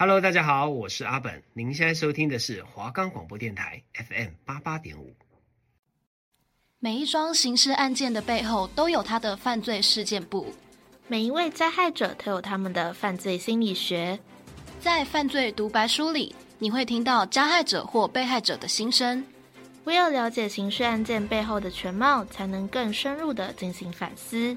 Hello，大家好，我是阿本。您现在收听的是华冈广播电台 FM 八八点五。每一桩刑事案件的背后都有他的犯罪事件簿，每一位加害者都有他们的犯罪心理学。在犯罪独白书里，你会听到加害者或被害者的心声。唯有了解刑事案件背后的全貌，才能更深入的进行反思。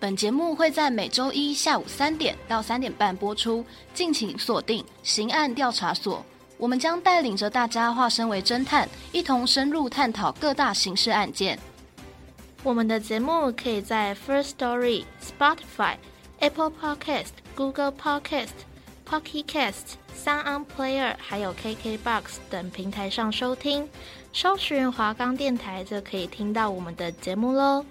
本节目会在每周一下午三点到三点半播出，敬请锁定《刑案调查所》。我们将带领着大家化身为侦探，一同深入探讨各大刑事案件。我们的节目可以在 First Story、Spotify、Apple Podcast、Google Podcast、Pocket Cast、Sound On Player，还有 KKBox 等平台上收听。搜寻华冈电台就可以听到我们的节目喽。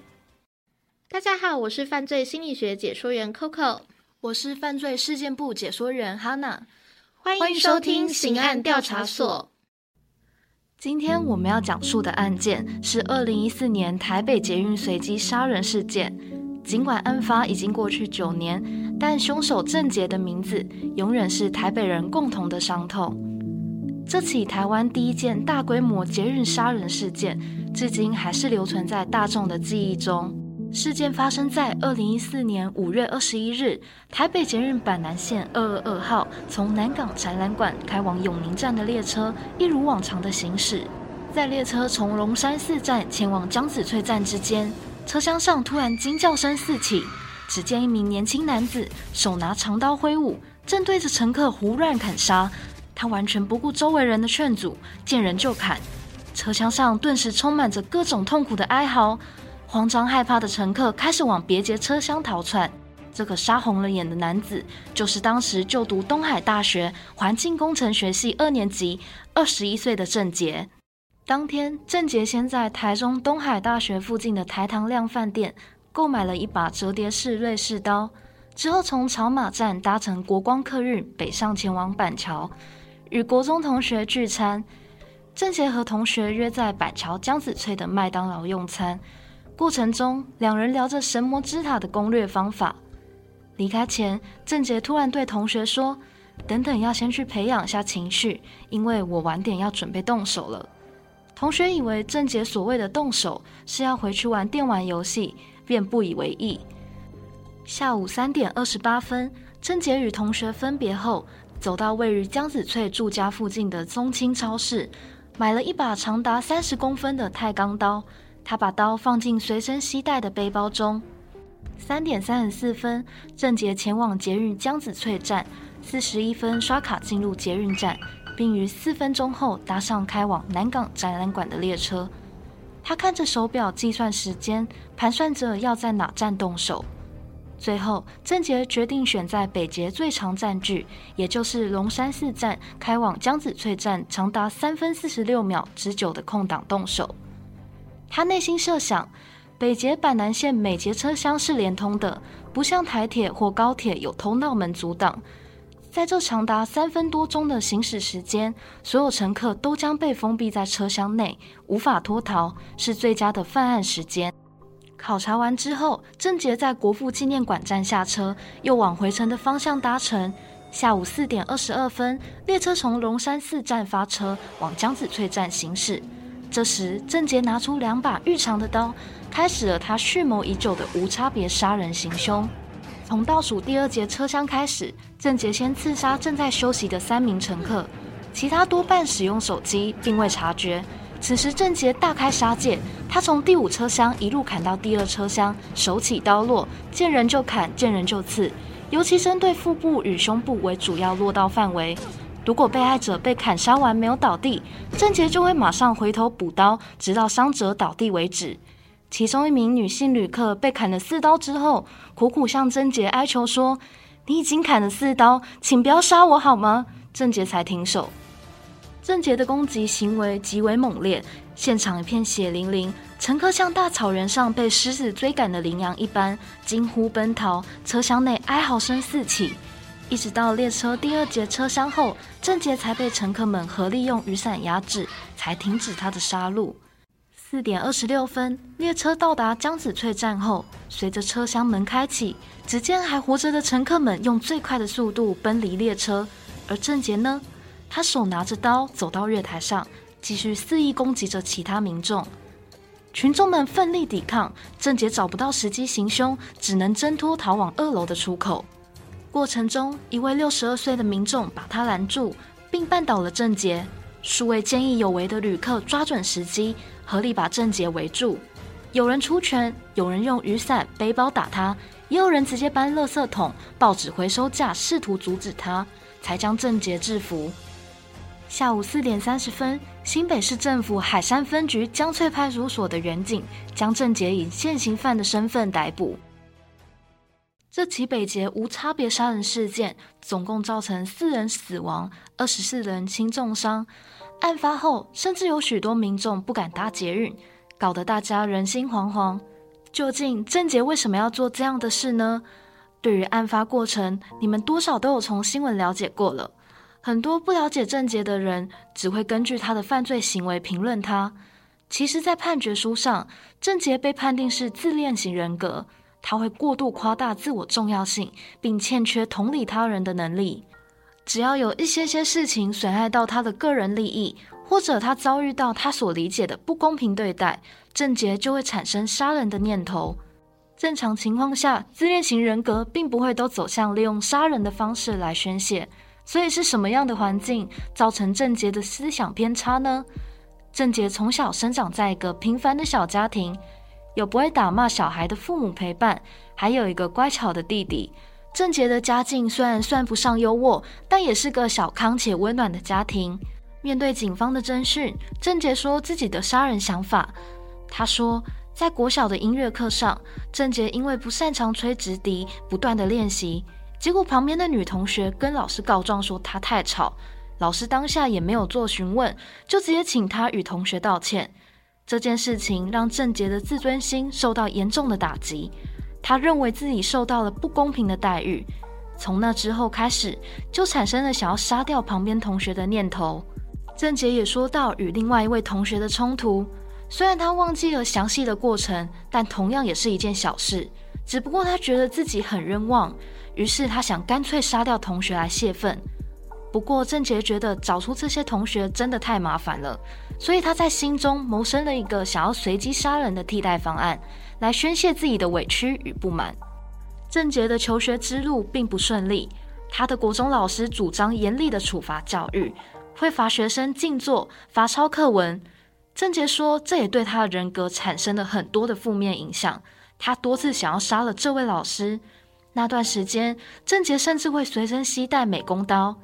大家好，我是犯罪心理学解说员 Coco，我是犯罪事件部解说员 Hana，欢迎收听刑案调查所。今天我们要讲述的案件是二零一四年台北捷运随机杀人事件。尽管案发已经过去九年，但凶手郑杰的名字永远是台北人共同的伤痛。这起台湾第一件大规模捷运杀人事件，至今还是留存在大众的记忆中。事件发生在二零一四年五月二十一日，台北捷运板南线二二二号从南港展览馆开往永宁站的列车，一如往常的行驶。在列车从龙山寺站前往江子翠站之间，车厢上突然惊叫声四起，只见一名年轻男子手拿长刀挥舞，正对着乘客胡乱砍杀。他完全不顾周围人的劝阻，见人就砍，车厢上顿时充满着各种痛苦的哀嚎。慌张害怕的乘客开始往别节车厢逃窜。这个杀红了眼的男子，就是当时就读东海大学环境工程学系二年级、二十一岁的郑杰。当天，郑杰先在台中东海大学附近的台糖量饭店购买了一把折叠式瑞士刀，之后从草马站搭乘国光客运北上前往板桥。与国中同学聚餐，郑杰和同学约在板桥江子翠的麦当劳用餐。过程中，两人聊着神魔之塔的攻略方法。离开前，郑杰突然对同学说：“等等，要先去培养下情绪，因为我晚点要准备动手了。”同学以为郑杰所谓的动手是要回去玩电玩游戏，便不以为意。下午三点二十八分，郑杰与同学分别后，走到位于江子翠住家附近的宗亲超市，买了一把长达三十公分的钛钢刀。他把刀放进随身携带的背包中。三点三十四分，郑杰前往捷运江子翠站，四十一分刷卡进入捷运站，并于四分钟后搭上开往南港展览馆的列车。他看着手表计算时间，盘算着要在哪站动手。最后，郑杰决定选在北捷最长站距，也就是龙山寺站开往江子翠站长达三分四十六秒之久的空档动手。他内心设想，北捷板南线每节车厢是连通的，不像台铁或高铁有通道门阻挡。在这长达三分多钟的行驶时间，所有乘客都将被封闭在车厢内，无法脱逃，是最佳的犯案时间。考察完之后，郑捷在国父纪念馆站下车，又往回程的方向搭乘。下午四点二十二分，列车从龙山寺站发车，往江子翠站行驶。这时，郑杰拿出两把愈长的刀，开始了他蓄谋已久的无差别杀人行凶。从倒数第二节车厢开始，郑杰先刺杀正在休息的三名乘客，其他多半使用手机，并未察觉。此时，郑杰大开杀戒，他从第五车厢一路砍到第二车厢，手起刀落，见人就砍，见人就刺，尤其针对腹部与胸部为主要落刀范围。如果被害者被砍杀完没有倒地，郑捷就会马上回头补刀，直到伤者倒地为止。其中一名女性旅客被砍了四刀之后，苦苦向郑捷哀求说：“你已经砍了四刀，请不要杀我好吗？”郑捷才停手。郑捷的攻击行为极为猛烈，现场一片血淋淋，乘客像大草原上被狮子追赶的羚羊一般惊呼奔逃，车厢内哀嚎声四起。一直到列车第二节车厢后，郑捷才被乘客们合力用雨伞压制，才停止他的杀戮。四点二十六分，列车到达江子翠站后，随着车厢门开启，只见还活着的乘客们用最快的速度奔离列车。而郑捷呢？他手拿着刀走到月台上，继续肆意攻击着其他民众。群众们奋力抵抗，郑捷找不到时机行凶，只能挣脱逃往二楼的出口。过程中，一位六十二岁的民众把他拦住，并绊倒了郑杰。数位见义勇为的旅客抓准时机，合力把郑杰围住。有人出拳，有人用雨伞、背包打他，也有人直接搬垃圾桶、报纸回收架，试图阻止他，才将郑杰制服。下午四点三十分，新北市政府海山分局江翠派出所的员警将郑杰以现行犯的身份逮捕。这起北捷无差别杀人事件，总共造成四人死亡，二十四人轻重伤。案发后，甚至有许多民众不敢搭捷运，搞得大家人心惶惶。究竟郑捷为什么要做这样的事呢？对于案发过程，你们多少都有从新闻了解过了。很多不了解郑捷的人，只会根据他的犯罪行为评论他。其实，在判决书上，郑捷被判定是自恋型人格，他会过度夸大自我重要性，并欠缺同理他人的能力。只要有一些些事情损害到他的个人利益，或者他遭遇到他所理解的不公平对待，郑捷就会产生杀人的念头。正常情况下，自恋型人格并不会都走向利用杀人的方式来宣泄。所以是什么样的环境造成郑杰的思想偏差呢？郑杰从小生长在一个平凡的小家庭，有不会打骂小孩的父母陪伴，还有一个乖巧的弟弟。郑捷的家境虽然算不上优渥，但也是个小康且温暖的家庭。面对警方的侦讯，郑捷说自己的杀人想法。他说，在国小的音乐课上，郑捷因为不擅长吹直笛，不断的练习。结果旁边的女同学跟老师告状说他太吵，老师当下也没有做询问，就直接请他与同学道歉。这件事情让郑杰的自尊心受到严重的打击，他认为自己受到了不公平的待遇。从那之后开始，就产生了想要杀掉旁边同学的念头。郑杰也说到与另外一位同学的冲突，虽然他忘记了详细的过程，但同样也是一件小事，只不过他觉得自己很冤枉。于是他想干脆杀掉同学来泄愤，不过郑捷觉得找出这些同学真的太麻烦了，所以他在心中谋生了一个想要随机杀人的替代方案，来宣泄自己的委屈与不满。郑捷的求学之路并不顺利，他的国中老师主张严厉的处罚教育，会罚学生静坐、罚抄课文。郑捷说，这也对他的人格产生了很多的负面影响，他多次想要杀了这位老师。那段时间，郑捷甚至会随身携带美工刀。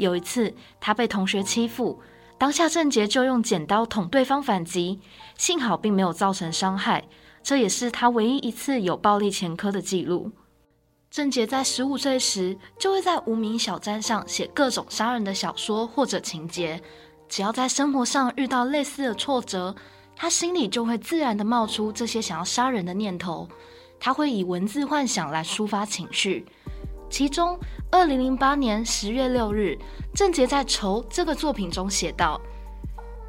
有一次，他被同学欺负，当下郑杰就用剪刀捅对方反击，幸好并没有造成伤害。这也是他唯一一次有暴力前科的记录。郑杰在十五岁时，就会在无名小站上写各种杀人的小说或者情节。只要在生活上遇到类似的挫折，他心里就会自然地冒出这些想要杀人的念头。他会以文字幻想来抒发情绪，其中，二零零八年十月六日，郑捷在《仇》这个作品中写道：“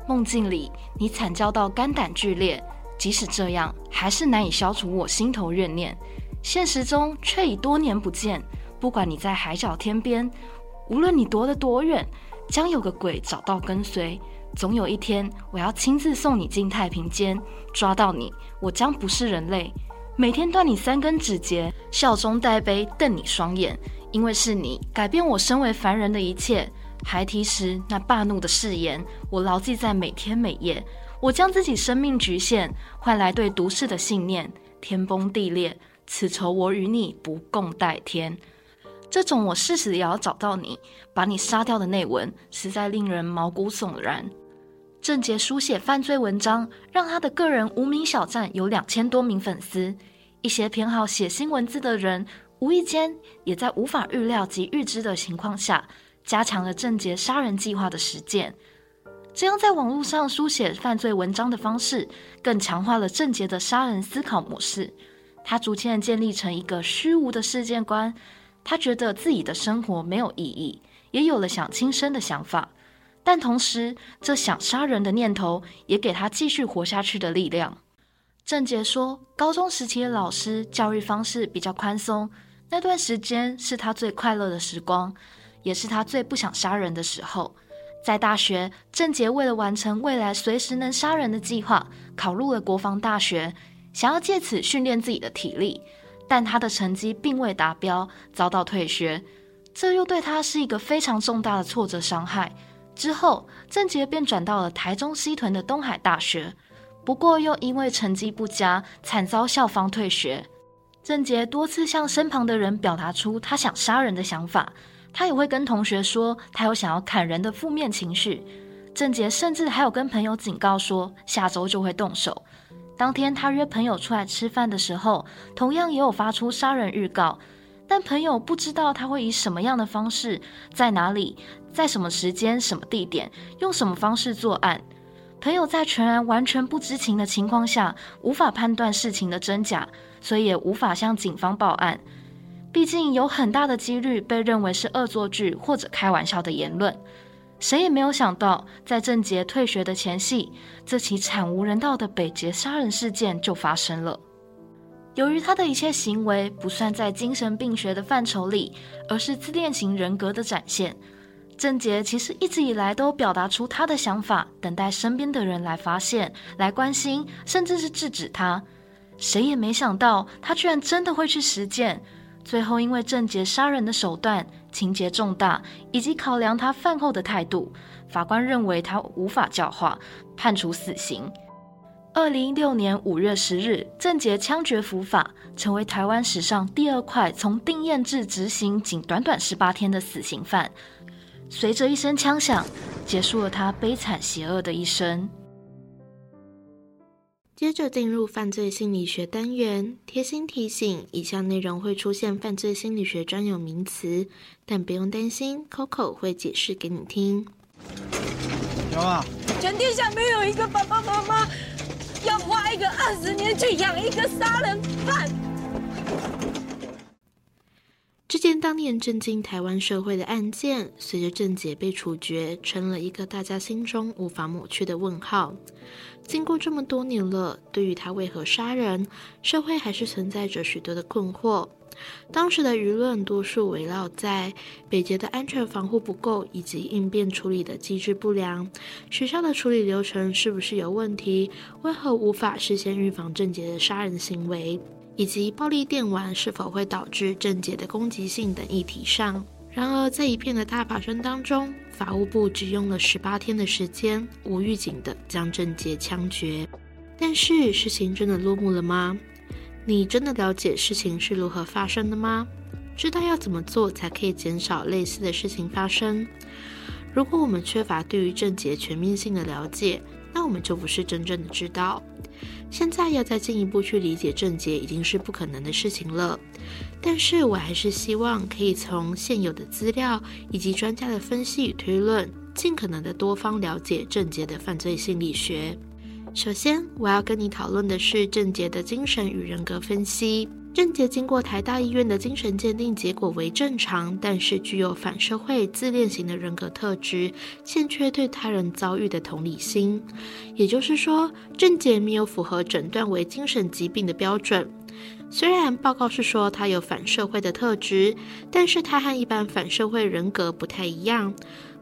梦境里，你惨叫到肝胆俱裂，即使这样，还是难以消除我心头怨念。现实中，却已多年不见。不管你在海角天边，无论你躲得多远，将有个鬼找到跟随。总有一天，我要亲自送你进太平间，抓到你，我将不是人类。”每天断你三根指节，笑中带悲瞪你双眼，因为是你改变我身为凡人的一切。孩提时那暴怒的誓言，我牢记在每天每夜。我将自己生命局限，换来对毒誓的信念。天崩地裂，此仇我与你不共戴天。这种我誓死也要找到你，把你杀掉的内文，实在令人毛骨悚然。郑杰书写犯罪文章，让他的个人无名小站有两千多名粉丝。一些偏好写新文字的人，无意间也在无法预料及预知的情况下，加强了郑杰杀人计划的实践。这样在网络上书写犯罪文章的方式，更强化了郑杰的杀人思考模式。他逐渐建立成一个虚无的世界观。他觉得自己的生活没有意义，也有了想轻生的想法。但同时，这想杀人的念头也给他继续活下去的力量。郑杰说，高中时期的老师教育方式比较宽松，那段时间是他最快乐的时光。也是他最不想杀人的时候。在大学，郑杰为了完成未来随时能杀人的计划，考入了国防大学，想要借此训练自己的体力。但他的成绩并未达标，遭到退学，这又对他是一个非常重大的挫折伤害。之后，郑杰便转到了台中西屯的东海大学，不过又因为成绩不佳，惨遭校方退学。郑杰多次向身旁的人表达出他想杀人的想法。他也会跟同学说，他有想要砍人的负面情绪。郑杰甚至还有跟朋友警告说，下周就会动手。当天他约朋友出来吃饭的时候，同样也有发出杀人预告，但朋友不知道他会以什么样的方式，在哪里，在什么时间、什么地点，用什么方式作案。朋友在全然完全不知情的情况下，无法判断事情的真假，所以也无法向警方报案。毕竟有很大的几率被认为是恶作剧或者开玩笑的言论，谁也没有想到，在郑杰退学的前夕，这起惨无人道的北捷杀人事件就发生了。由于他的一切行为不算在精神病学的范畴里，而是自恋型人格的展现，郑杰其实一直以来都表达出他的想法，等待身边的人来发现、来关心，甚至是制止他。谁也没想到，他居然真的会去实践。最后，因为郑杰杀人的手段、情节重大，以及考量他犯后的态度，法官认为他无法教化，判处死刑。二零一六年五月十日，郑捷枪决伏法，成为台湾史上第二快从定验至执行仅短短十八天的死刑犯。随着一声枪响，结束了他悲惨邪恶的一生。接着进入犯罪心理学单元，贴心提醒：以下内容会出现犯罪心理学专有名词，但不用担心，Coco 会解释给你听。有啊，全天下没有一个爸爸妈妈要一个二十年去养一个杀人犯。这件当年震惊台湾社会的案件，随着郑捷被处决，成了一个大家心中无法抹去的问号。经过这么多年了，对于他为何杀人，社会还是存在着许多的困惑。当时的舆论多数围绕在北捷的安全防护不够，以及应变处理的机制不良，学校的处理流程是不是有问题，为何无法事先预防郑捷的杀人行为，以及暴力电玩是否会导致郑捷的攻击性等议题上。然而，在一片的大法声当中，法务部只用了十八天的时间，无预警的将郑捷枪决。但是，事情真的落幕了吗？你真的了解事情是如何发生的吗？知道要怎么做才可以减少类似的事情发生？如果我们缺乏对于症结全面性的了解，那我们就不是真正的知道。现在要再进一步去理解症结，已经是不可能的事情了。但是我还是希望可以从现有的资料以及专家的分析与推论，尽可能的多方了解症结的犯罪心理学。首先，我要跟你讨论的是郑捷的精神与人格分析。郑捷经过台大医院的精神鉴定结果为正常，但是具有反社会自恋型的人格特质，欠缺对他人遭遇的同理心。也就是说，郑捷没有符合诊断为精神疾病的标准。虽然报告是说他有反社会的特质，但是他和一般反社会人格不太一样。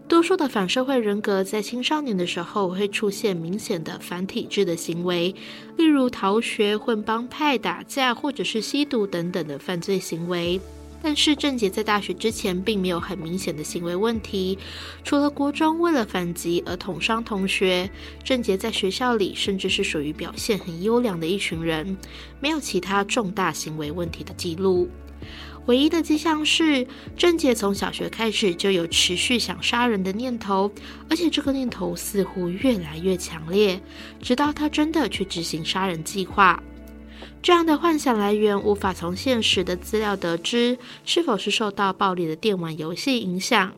多数的反社会人格在青少年的时候会出现明显的反体制的行为，例如逃学、混帮派、打架或者是吸毒等等的犯罪行为。但是郑杰在大学之前并没有很明显的行为问题，除了国中为了反击而捅伤同学，郑杰在学校里甚至是属于表现很优良的一群人，没有其他重大行为问题的记录。唯一的迹象是，郑捷从小学开始就有持续想杀人的念头，而且这个念头似乎越来越强烈，直到他真的去执行杀人计划。这样的幻想来源无法从现实的资料得知是否是受到暴力的电玩游戏影响。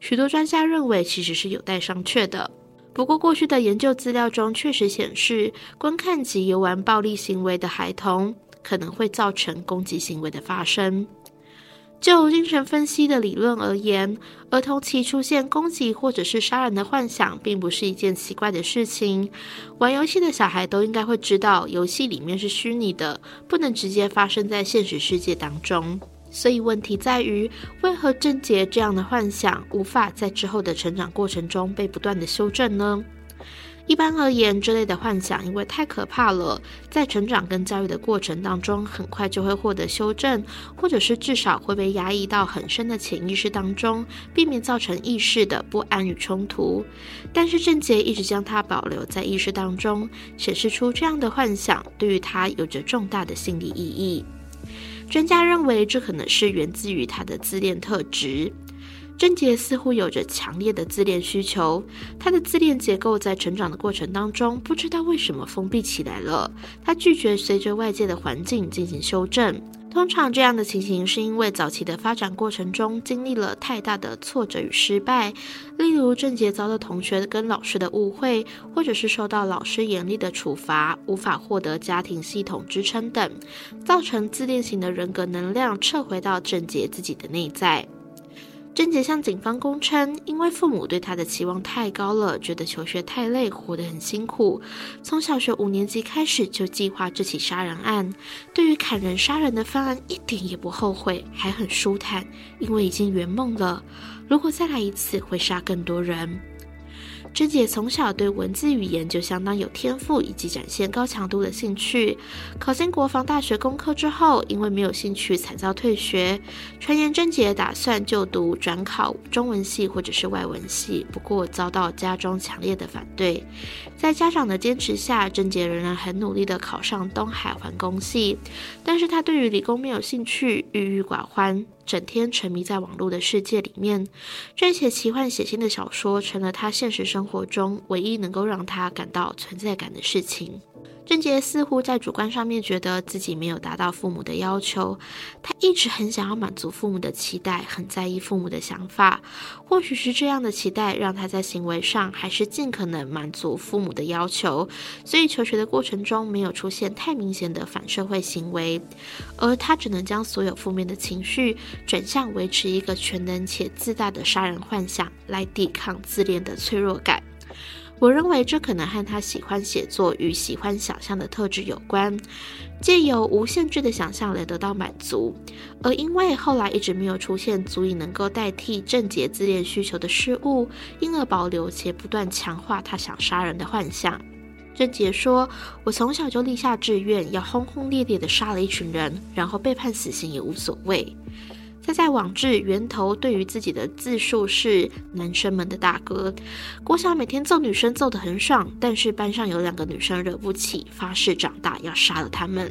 许多专家认为，其实是有待商榷的。不过，过去的研究资料中确实显示，观看及游玩暴力行为的孩童可能会造成攻击行为的发生。就精神分析的理论而言，儿童期出现攻击或者是杀人的幻想，并不是一件奇怪的事情。玩游戏的小孩都应该会知道，游戏里面是虚拟的，不能直接发生在现实世界当中。所以问题在于，为何症结这样的幻想无法在之后的成长过程中被不断的修正呢？一般而言，这类的幻想因为太可怕了，在成长跟教育的过程当中，很快就会获得修正，或者是至少会被压抑到很深的潜意识当中，避免造成意识的不安与冲突。但是郑杰一直将它保留在意识当中，显示出这样的幻想对于他有着重大的心理意义。专家认为，这可能是源自于他的自恋特质。郑杰似乎有着强烈的自恋需求，他的自恋结构在成长的过程当中，不知道为什么封闭起来了。他拒绝随着外界的环境进行修正。通常这样的情形是因为早期的发展过程中经历了太大的挫折与失败，例如郑杰遭到同学跟老师的误会，或者是受到老师严厉的处罚，无法获得家庭系统支撑等，造成自恋型的人格能量撤回到郑杰自己的内在。郑杰向警方供称，因为父母对他的期望太高了，觉得求学太累，活得很辛苦。从小学五年级开始就计划这起杀人案，对于砍人杀人的方案一点也不后悔，还很舒坦，因为已经圆梦了。如果再来一次，会杀更多人。郑捷从小对文字语言就相当有天赋，以及展现高强度的兴趣。考进国防大学工科之后，因为没有兴趣，惨遭退学。传言郑姐打算就读转考中文系或者是外文系，不过遭到家中强烈的反对。在家长的坚持下，郑姐仍然很努力地考上东海环工系，但是她对于理工没有兴趣，郁郁寡欢。整天沉迷在网络的世界里面，撰写奇幻血腥的小说成了他现实生活中唯一能够让他感到存在感的事情。郑杰似乎在主观上面觉得自己没有达到父母的要求，他一直很想要满足父母的期待，很在意父母的想法。或许是这样的期待，让他在行为上还是尽可能满足父母的要求，所以求学的过程中没有出现太明显的反社会行为，而他只能将所有负面的情绪转向维持一个全能且自大的杀人幻想，来抵抗自恋的脆弱感。我认为这可能和他喜欢写作与喜欢想象的特质有关，借由无限制的想象来得到满足。而因为后来一直没有出现足以能够代替郑杰自恋需求的事物，因而保留且不断强化他想杀人的幻想。郑杰说：“我从小就立下志愿，要轰轰烈烈地杀了一群人，然后被判死刑也无所谓。”他在网志源头对于自己的自述是男生们的大哥，郭晓每天揍女生揍得很爽，但是班上有两个女生惹不起，发誓长大要杀了他们。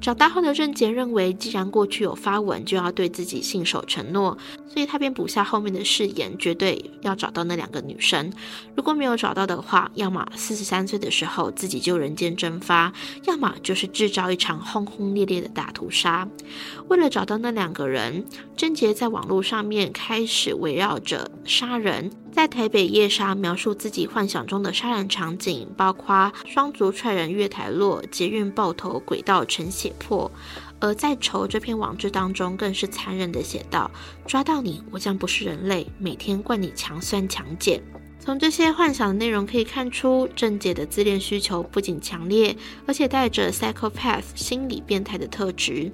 长大后的郑捷认为，既然过去有发文，就要对自己信守承诺，所以他便补下后面的誓言，绝对要找到那两个女生。如果没有找到的话，要么四十三岁的时候自己就人间蒸发，要么就是制造一场轰轰烈烈的大屠杀。为了找到那两个人，郑捷在网络上面开始围绕着杀人。在台北夜杀，描述自己幻想中的杀人场景，包括双足踹人月台落、捷运爆头、轨道成血泊。而在仇这篇网志当中，更是残忍的写道：“抓到你，我将不是人类，每天灌你强酸强碱。”从这些幻想的内容可以看出，郑姐的自恋需求不仅强烈，而且带着 psychopath 心理变态的特质。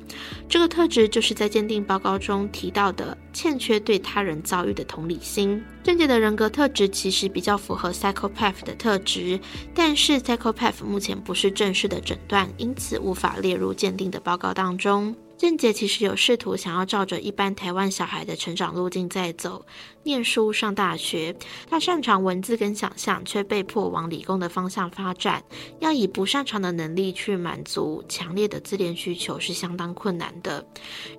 这个特质就是在鉴定报告中提到的欠缺对他人遭遇的同理心。郑姐的人格特质其实比较符合 psychopath 的特质，但是 psychopath 目前不是正式的诊断，因此无法列入鉴定的报告当中。郑杰其实有试图想要照着一般台湾小孩的成长路径在走。念书上大学，他擅长文字跟想象，却被迫往理工的方向发展。要以不擅长的能力去满足强烈的自恋需求是相当困难的。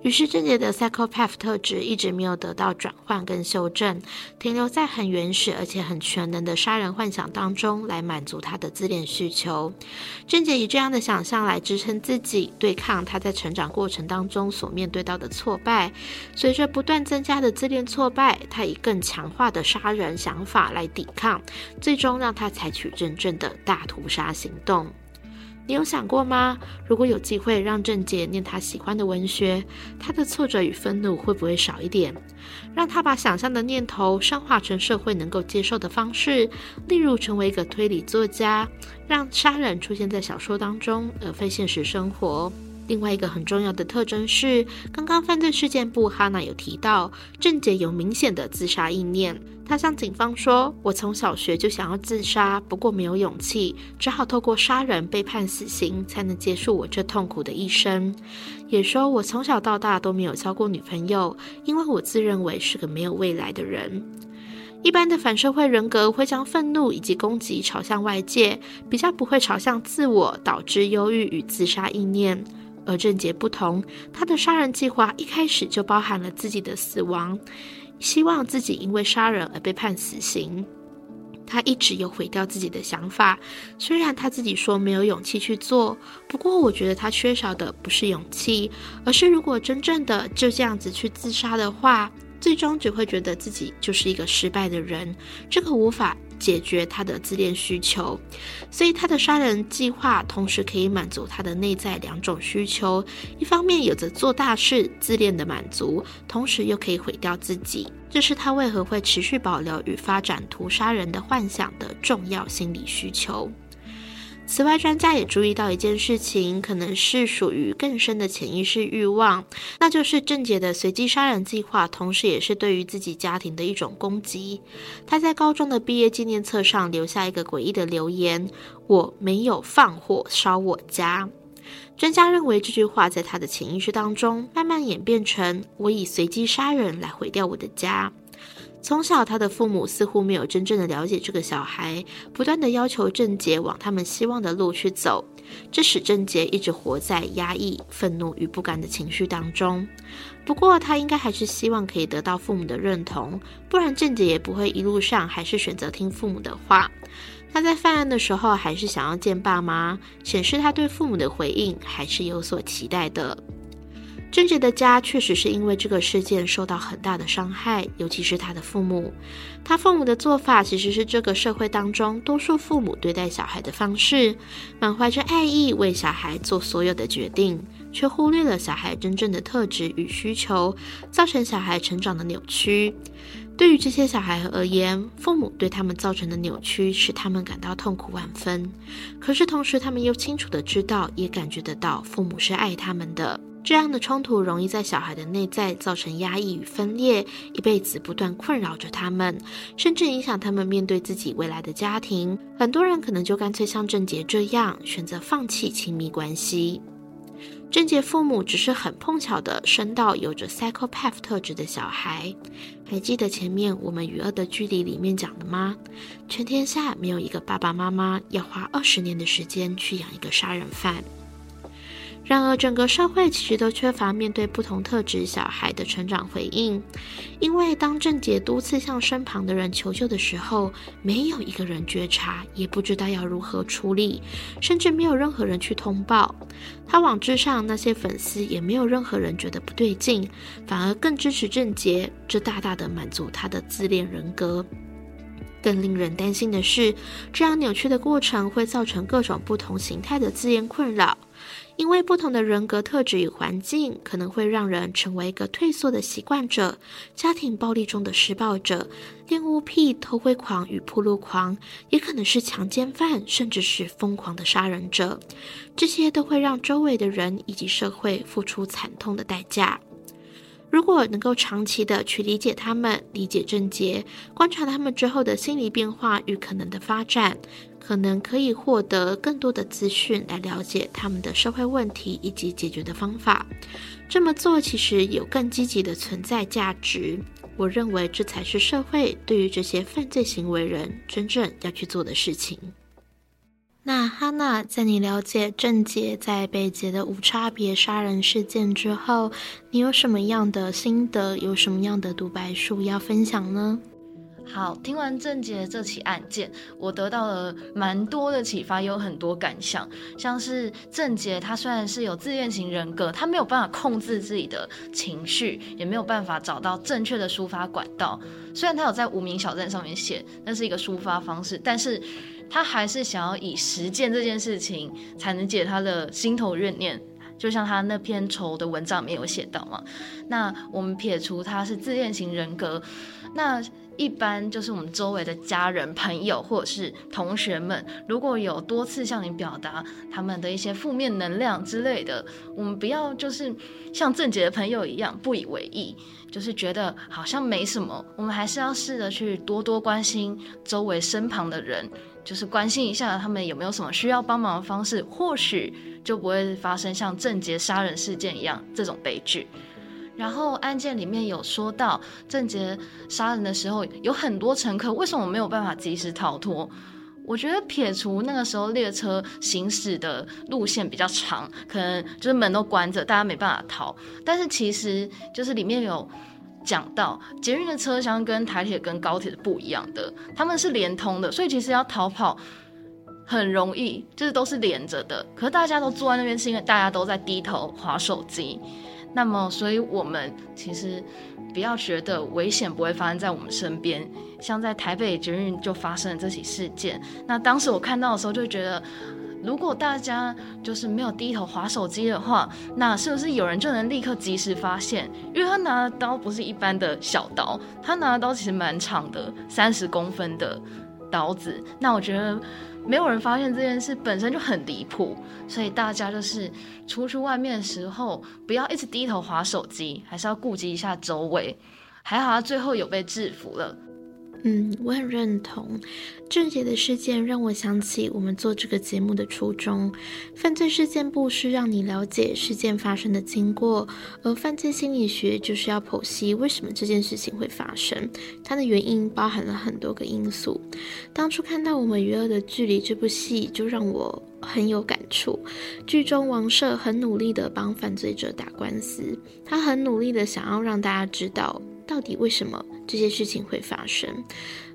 于是郑杰的 psychopath 特质一直没有得到转换跟修正，停留在很原始而且很全能的杀人幻想当中来满足他的自恋需求。郑杰以这样的想象来支撑自己，对抗他在成长过程当中所面对到的挫败。随着不断增加的自恋挫败，他以更强化的杀人想法来抵抗，最终让他采取真正的大屠杀行动。你有想过吗？如果有机会让郑杰念他喜欢的文学，他的挫折与愤怒会不会少一点？让他把想象的念头升华成社会能够接受的方式，例如成为一个推理作家，让杀人出现在小说当中，而非现实生活。另外一个很重要的特征是，刚刚犯罪事件簿哈娜有提到，郑姐有明显的自杀意念。他向警方说：“我从小学就想要自杀，不过没有勇气，只好透过杀人被判死刑，才能结束我这痛苦的一生。”也说：“我从小到大都没有交过女朋友，因为我自认为是个没有未来的人。”一般的反社会人格会将愤怒以及攻击朝向外界，比较不会朝向自我，导致忧郁与自杀意念。而郑捷不同，他的杀人计划一开始就包含了自己的死亡，希望自己因为杀人而被判死刑。他一直有毁掉自己的想法，虽然他自己说没有勇气去做，不过我觉得他缺少的不是勇气，而是如果真正的就这样子去自杀的话。最终只会觉得自己就是一个失败的人，这个无法解决他的自恋需求，所以他的杀人计划同时可以满足他的内在两种需求：一方面有着做大事、自恋的满足，同时又可以毁掉自己。这是他为何会持续保留与发展屠杀人的幻想的重要心理需求。此外，专家也注意到一件事情，可能是属于更深的潜意识欲望，那就是郑杰的随机杀人计划，同时也是对于自己家庭的一种攻击。他在高中的毕业纪念册上留下一个诡异的留言：“我没有放火烧我家。”专家认为这句话在他的潜意识当中慢慢演变成：“我以随机杀人来毁掉我的家。”从小，他的父母似乎没有真正的了解这个小孩，不断的要求郑杰往他们希望的路去走，这使郑杰一直活在压抑、愤怒与不甘的情绪当中。不过，他应该还是希望可以得到父母的认同，不然郑杰也不会一路上还是选择听父母的话。他在犯案的时候，还是想要见爸妈，显示他对父母的回应还是有所期待的。郑捷的家确实是因为这个事件受到很大的伤害，尤其是他的父母。他父母的做法其实是这个社会当中多数父母对待小孩的方式，满怀着爱意为小孩做所有的决定，却忽略了小孩真正的特质与需求，造成小孩成长的扭曲。对于这些小孩而言，父母对他们造成的扭曲使他们感到痛苦万分。可是同时，他们又清楚的知道，也感觉得到父母是爱他们的。这样的冲突容易在小孩的内在造成压抑与分裂，一辈子不断困扰着他们，甚至影响他们面对自己未来的家庭。很多人可能就干脆像郑杰这样选择放弃亲密关系。郑杰父母只是很碰巧的生到有着 psychopath 特质的小孩。还记得前面我们与恶的距离里面讲的吗？全天下没有一个爸爸妈妈要花二十年的时间去养一个杀人犯。然而，整个社会其实都缺乏面对不同特质小孩的成长回应，因为当郑捷多次向身旁的人求救的时候，没有一个人觉察，也不知道要如何处理，甚至没有任何人去通报。他网志上那些粉丝也没有任何人觉得不对劲，反而更支持郑捷，这大大的满足他的自恋人格。更令人担心的是，这样扭曲的过程会造成各种不同形态的自恋困扰。因为不同的人格特质与环境，可能会让人成为一个退缩的习惯者、家庭暴力中的施暴者、恋物癖、偷窥狂与暴露狂，也可能是强奸犯，甚至是疯狂的杀人者。这些都会让周围的人以及社会付出惨痛的代价。如果能够长期的去理解他们，理解症结，观察他们之后的心理变化与可能的发展。可能可以获得更多的资讯来了解他们的社会问题以及解决的方法。这么做其实有更积极的存在价值。我认为这才是社会对于这些犯罪行为人真正要去做的事情。那哈娜，在你了解郑捷在北捷的无差别杀人事件之后，你有什么样的心得？有什么样的独白书要分享呢？好，听完郑杰这起案件，我得到了蛮多的启发，也有很多感想。像是郑杰，他虽然是有自恋型人格，他没有办法控制自己的情绪，也没有办法找到正确的抒发管道。虽然他有在无名小站上面写，那是一个抒发方式，但是他还是想要以实践这件事情，才能解他的心头怨念。就像他那篇仇的文章没有写到嘛，那我们撇除他是自恋型人格。那一般就是我们周围的家人、朋友或者是同学们，如果有多次向你表达他们的一些负面能量之类的，我们不要就是像正杰的朋友一样不以为意，就是觉得好像没什么。我们还是要试着去多多关心周围身旁的人，就是关心一下他们有没有什么需要帮忙的方式，或许就不会发生像郑杰杀人事件一样这种悲剧。然后案件里面有说到，郑捷杀人的时候有很多乘客，为什么没有办法及时逃脱？我觉得撇除那个时候列车行驶的路线比较长，可能就是门都关着，大家没办法逃。但是其实就是里面有讲到，捷运的车厢跟台铁跟高铁是不一样的，他们是连通的，所以其实要逃跑很容易，就是都是连着的。可是大家都坐在那边，是因为大家都在低头划手机。那么，所以我们其实不要觉得危险不会发生在我们身边。像在台北捷运就发生了这起事件。那当时我看到的时候，就觉得，如果大家就是没有低头滑手机的话，那是不是有人就能立刻及时发现？因为他拿的刀不是一般的小刀，他拿的刀其实蛮长的，三十公分的刀子。那我觉得。没有人发现这件事本身就很离谱，所以大家就是出去外面的时候，不要一直低头划手机，还是要顾及一下周围。还好他最后有被制服了。嗯，我很认同。郑捷的事件让我想起我们做这个节目的初衷。犯罪事件部是让你了解事件发生的经过，而犯罪心理学就是要剖析为什么这件事情会发生。它的原因包含了很多个因素。当初看到《我们与恶的距离》这部戏，就让我很有感触。剧中王赦很努力的帮犯罪者打官司，他很努力的想要让大家知道。到底为什么这些事情会发生？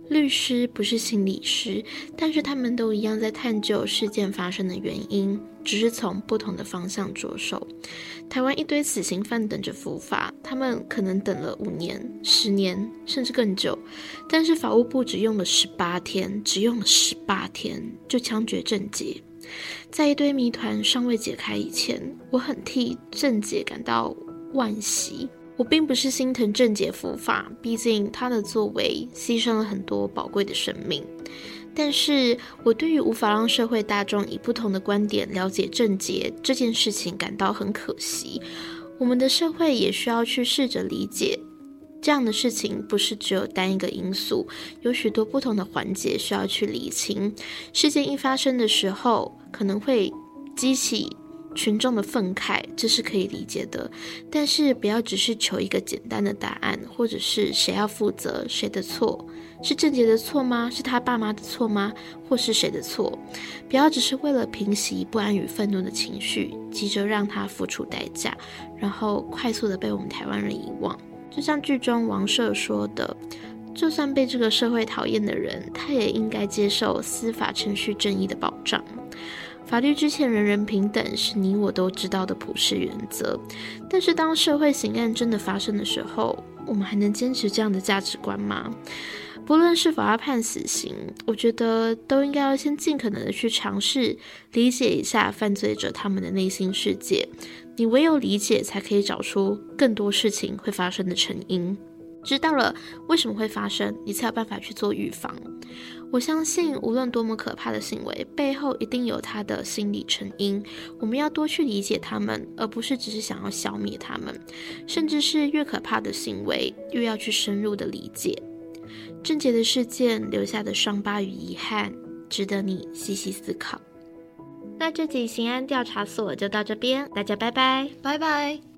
律师不是心理师，但是他们都一样在探究事件发生的原因，只是从不同的方向着手。台湾一堆死刑犯等着伏法，他们可能等了五年、十年，甚至更久，但是法务部只用了十八天，只用了十八天就枪决郑捷。在一堆谜团尚未解开以前，我很替郑捷感到惋惜。我并不是心疼郑捷伏法，毕竟他的作为牺牲了很多宝贵的生命。但是我对于无法让社会大众以不同的观点了解郑杰这件事情感到很可惜。我们的社会也需要去试着理解，这样的事情不是只有单一个因素，有许多不同的环节需要去理清。事件一发生的时候，可能会激起。群众的愤慨，这是可以理解的，但是不要只是求一个简单的答案，或者是谁要负责，谁的错？是郑捷的错吗？是他爸妈的错吗？或是谁的错？不要只是为了平息不安与愤怒的情绪，急着让他付出代价，然后快速的被我们台湾人遗忘。就像剧中王赦说的，就算被这个社会讨厌的人，他也应该接受司法程序正义的保障。法律之前人人平等，是你我都知道的普世原则。但是，当社会刑案真的发生的时候，我们还能坚持这样的价值观吗？不论是否要判死刑，我觉得都应该要先尽可能的去尝试理解一下犯罪者他们的内心世界。你唯有理解，才可以找出更多事情会发生的成因。知道了为什么会发生，你才有办法去做预防。我相信，无论多么可怕的行为，背后一定有他的心理成因。我们要多去理解他们，而不是只是想要消灭他们。甚至是越可怕的行为，越要去深入的理解。郑捷的事件留下的伤疤与遗憾，值得你细细思考。那这集刑案调查所就到这边，大家拜拜，拜拜。